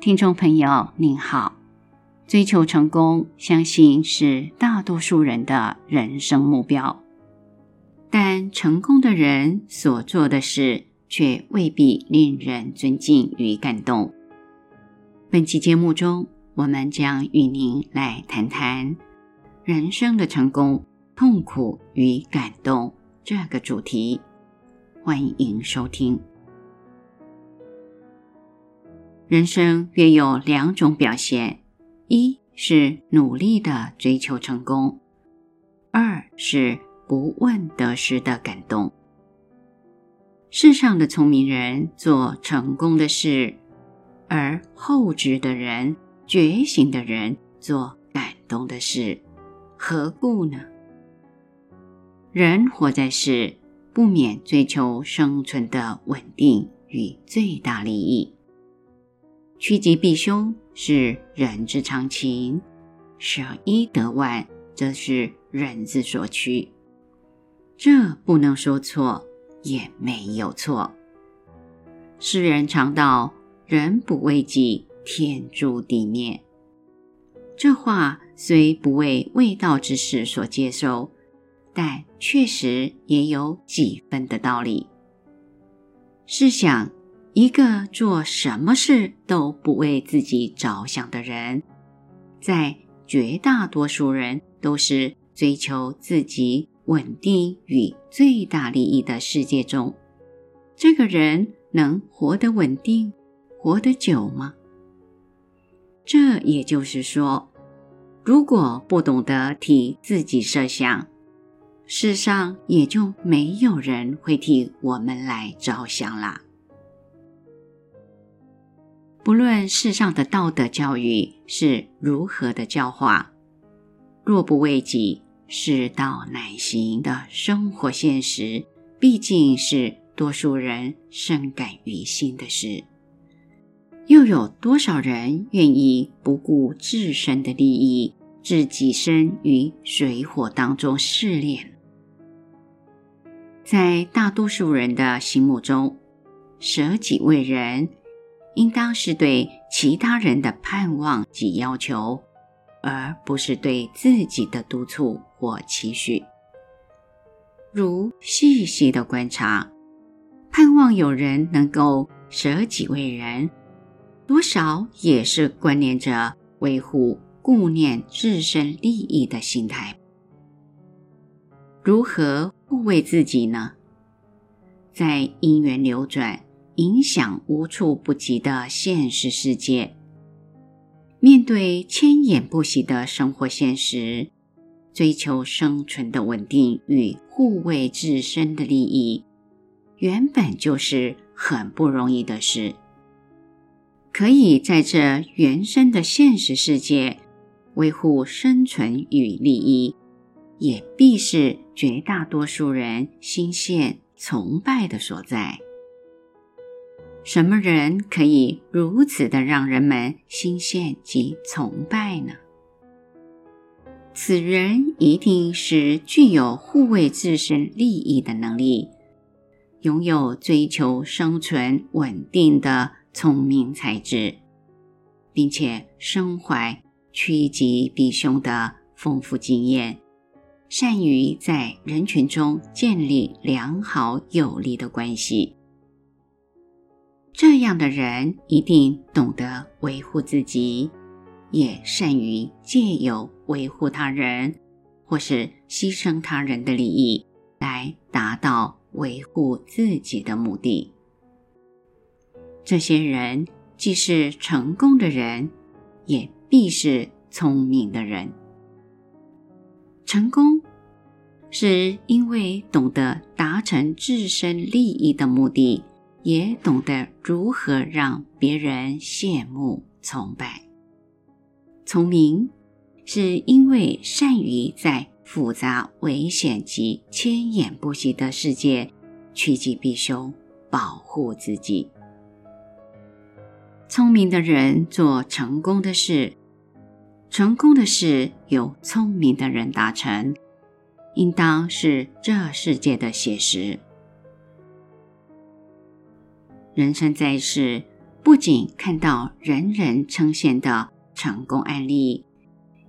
听众朋友您好，追求成功，相信是大多数人的人生目标。但成功的人所做的事，却未必令人尊敬与感动。本期节目中，我们将与您来谈谈人生的成功、痛苦与感动这个主题。欢迎收听。人生约有两种表现：一是努力的追求成功；二是不问得失的感动。世上的聪明人做成功的事，而后知的人、觉醒的人做感动的事，何故呢？人活在世，不免追求生存的稳定与最大利益。趋吉避凶是人之常情，舍一得万则是人之所趋。这不能说错，也没有错。世人常道：“人不为己，天诛地灭。”这话虽不为未道之士所接受，但确实也有几分的道理。试想。一个做什么事都不为自己着想的人，在绝大多数人都是追求自己稳定与最大利益的世界中，这个人能活得稳定、活得久吗？这也就是说，如果不懂得替自己设想，世上也就没有人会替我们来着想了。不论世上的道德教育是如何的教化，若不为己，世道难行的生活现实，毕竟是多数人深感于心的事。又有多少人愿意不顾自身的利益，置己身于水火当中试炼？在大多数人的心目中，舍己为人。应当是对其他人的盼望及要求，而不是对自己的督促或期许。如细细的观察，盼望有人能够舍己为人，多少也是关联着维护、顾念自身利益的心态。如何护卫自己呢？在因缘流转。影响无处不及的现实世界，面对千眼不息的生活现实，追求生存的稳定与护卫自身的利益，原本就是很不容易的事。可以在这原生的现实世界维护生存与利益，也必是绝大多数人心羡崇拜的所在。什么人可以如此的让人们心羡及崇拜呢？此人一定是具有护卫自身利益的能力，拥有追求生存稳定的聪明才智，并且身怀趋吉避凶的丰富经验，善于在人群中建立良好有利的关系。这样的人一定懂得维护自己，也善于借由维护他人或是牺牲他人的利益，来达到维护自己的目的。这些人既是成功的人，也必是聪明的人。成功是因为懂得达成自身利益的目的。也懂得如何让别人羡慕崇拜。聪明是因为善于在复杂、危险及千眼不息的世界趋吉避凶，保护自己。聪明的人做成功的事，成功的事由聪明的人达成，应当是这世界的写实。人生在世，不仅看到人人称羡的成功案例，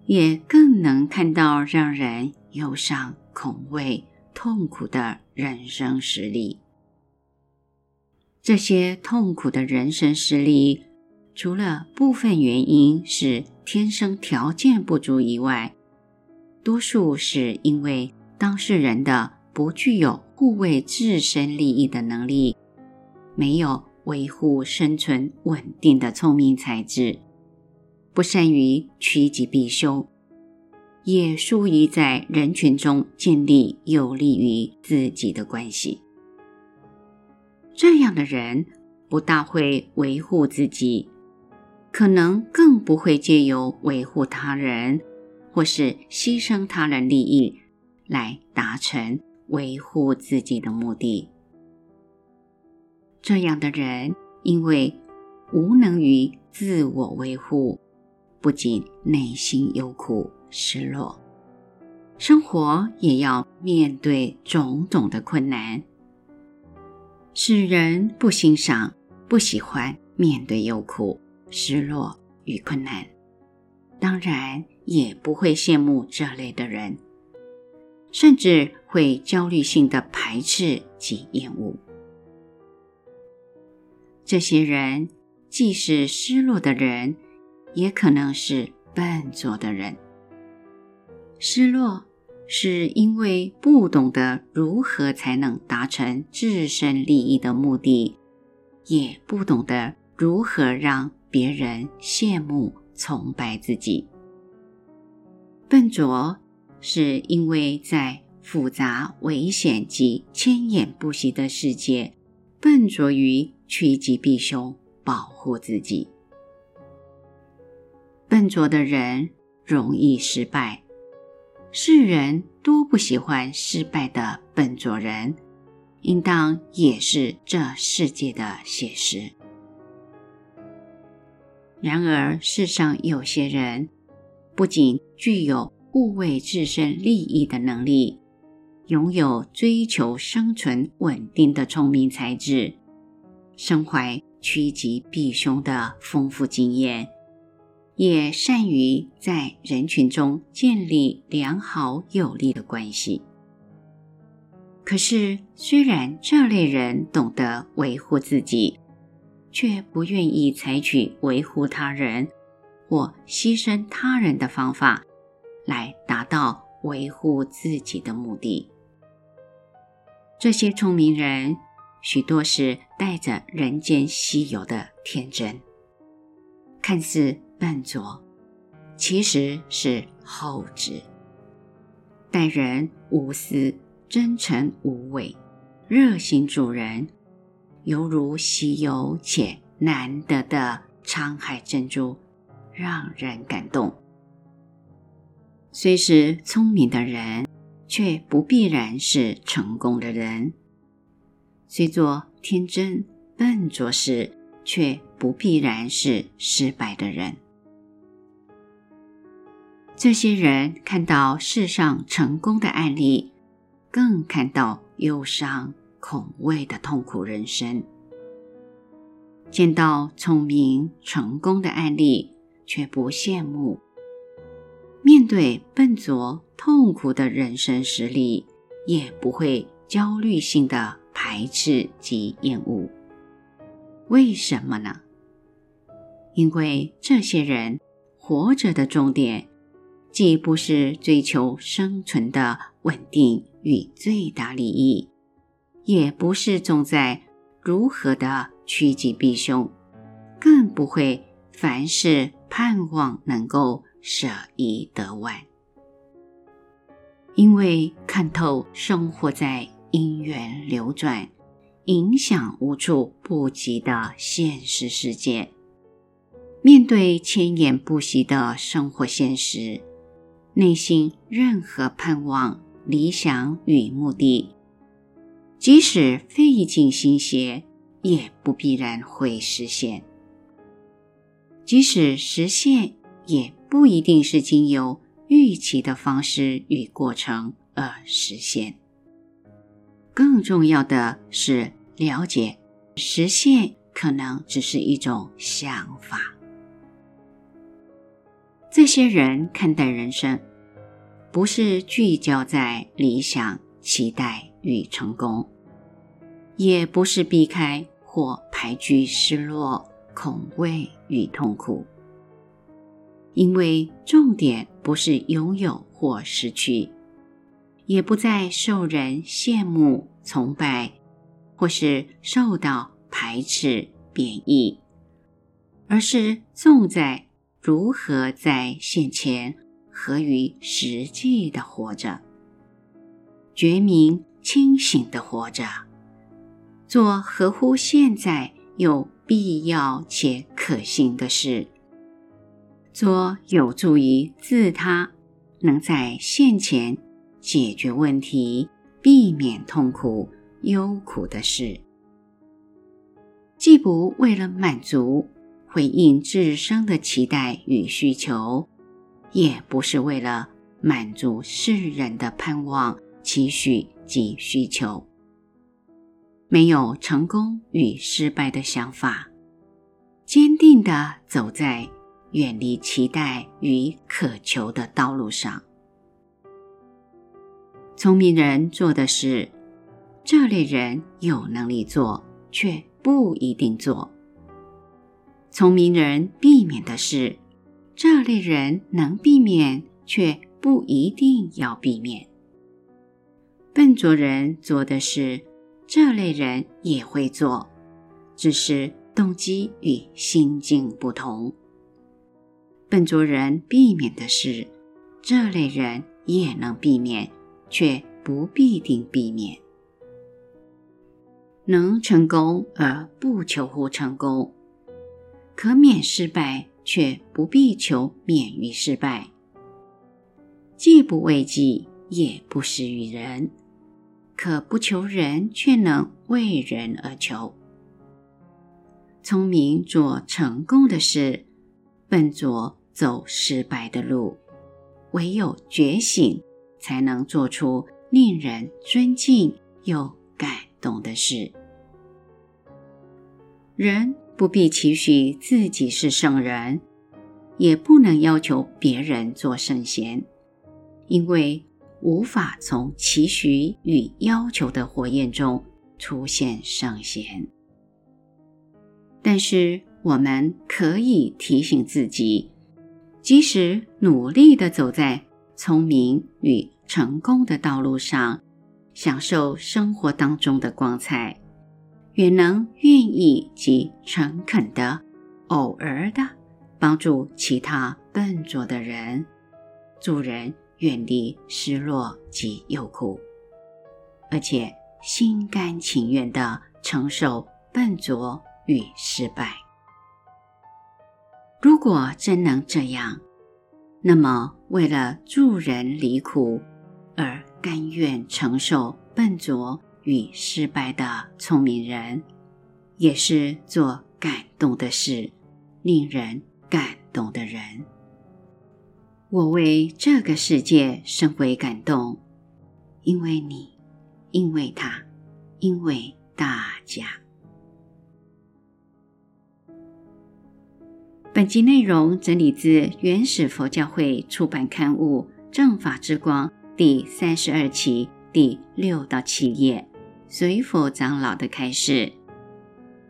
也更能看到让人忧伤、恐畏、痛苦的人生实例。这些痛苦的人生实例，除了部分原因是天生条件不足以外，多数是因为当事人的不具有护卫自身利益的能力，没有维护生存稳定的聪明才智，不善于趋吉避凶，也疏于在人群中建立有利于自己的关系。这样的人不大会维护自己，可能更不会借由维护他人或是牺牲他人利益来达成维护自己的目的。这样的人因为无能于自我维护，不仅内心忧苦失落，生活也要面对种种的困难。使人不欣赏、不喜欢面对忧苦、失落与困难，当然也不会羡慕这类的人，甚至会焦虑性的排斥及厌恶。这些人既是失落的人，也可能是笨拙的人。失落。是因为不懂得如何才能达成自身利益的目的，也不懂得如何让别人羡慕崇拜自己。笨拙是因为在复杂、危险及牵引不息的世界，笨拙于趋吉避凶，保护自己。笨拙的人容易失败。世人都不喜欢失败的笨拙人，应当也是这世界的写实。然而，世上有些人不仅具有护卫自身利益的能力，拥有追求生存稳定的聪明才智，身怀趋吉避凶的丰富经验。也善于在人群中建立良好有利的关系。可是，虽然这类人懂得维护自己，却不愿意采取维护他人或牺牲他人的方法来达到维护自己的目的。这些聪明人，许多是带着人间稀有的天真，看似。笨拙其实是厚质，待人无私、真诚无伪、热心助人，犹如稀有且难得的沧海珍珠，让人感动。虽是聪明的人，却不必然是成功的人；虽做天真笨拙事，却不必然是失败的人。这些人看到世上成功的案例，更看到忧伤、恐畏的痛苦人生；见到聪明成功的案例，却不羡慕；面对笨拙痛苦的人生实例，也不会焦虑性的排斥及厌恶。为什么呢？因为这些人活着的重点。既不是追求生存的稳定与最大利益，也不是重在如何的趋吉避凶，更不会凡事盼望能够舍一得万。因为看透生活在因缘流转、影响无处不及的现实世界，面对牵引不息的生活现实。内心任何盼望、理想与目的，即使费尽心血，也不必然会实现；即使实现，也不一定是经由预期的方式与过程而实现。更重要的是，了解实现可能只是一种想法。这些人看待人生，不是聚焦在理想、期待与成功，也不是避开或排拒失落、恐惧与痛苦，因为重点不是拥有或失去，也不再受人羡慕、崇拜，或是受到排斥、贬义，而是重在如何在现前合于实际的活着，觉明清醒的活着，做合乎现在有必要且可行的事，做有助于自他能在现前解决问题、避免痛苦、忧苦的事，既不为了满足。回应自身的期待与需求，也不是为了满足世人的盼望、期许及需求。没有成功与失败的想法，坚定地走在远离期待与渴求的道路上。聪明人做的事，这类人有能力做，却不一定做。聪明人避免的事，这类人能避免，却不一定要避免。笨拙人做的事，这类人也会做，只是动机与心境不同。笨拙人避免的事，这类人也能避免，却不必定避免。能成功而不求乎成功。可免失败，却不必求免于失败；既不为己，也不施于人，可不求人，却能为人而求。聪明做成功的事，笨拙走失败的路。唯有觉醒，才能做出令人尊敬又感动的事。人。不必期许自己是圣人，也不能要求别人做圣贤，因为无法从期许与要求的火焰中出现圣贤。但是，我们可以提醒自己，即使努力地走在聪明与成功的道路上，享受生活当中的光彩。也能愿意及诚恳的，偶尔的帮助其他笨拙的人，助人远离失落及忧苦，而且心甘情愿的承受笨拙与失败。如果真能这样，那么为了助人离苦而甘愿承受笨拙。与失败的聪明人，也是做感动的事，令人感动的人。我为这个世界深为感动，因为你，因为他，因为大家。本集内容整理自原始佛教会出版刊物《正法之光》第三十二期第六到七页。随佛长老的开示，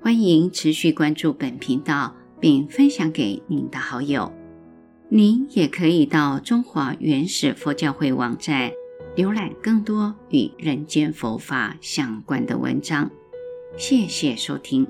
欢迎持续关注本频道，并分享给您的好友。您也可以到中华原始佛教会网站浏览更多与人间佛法相关的文章。谢谢收听。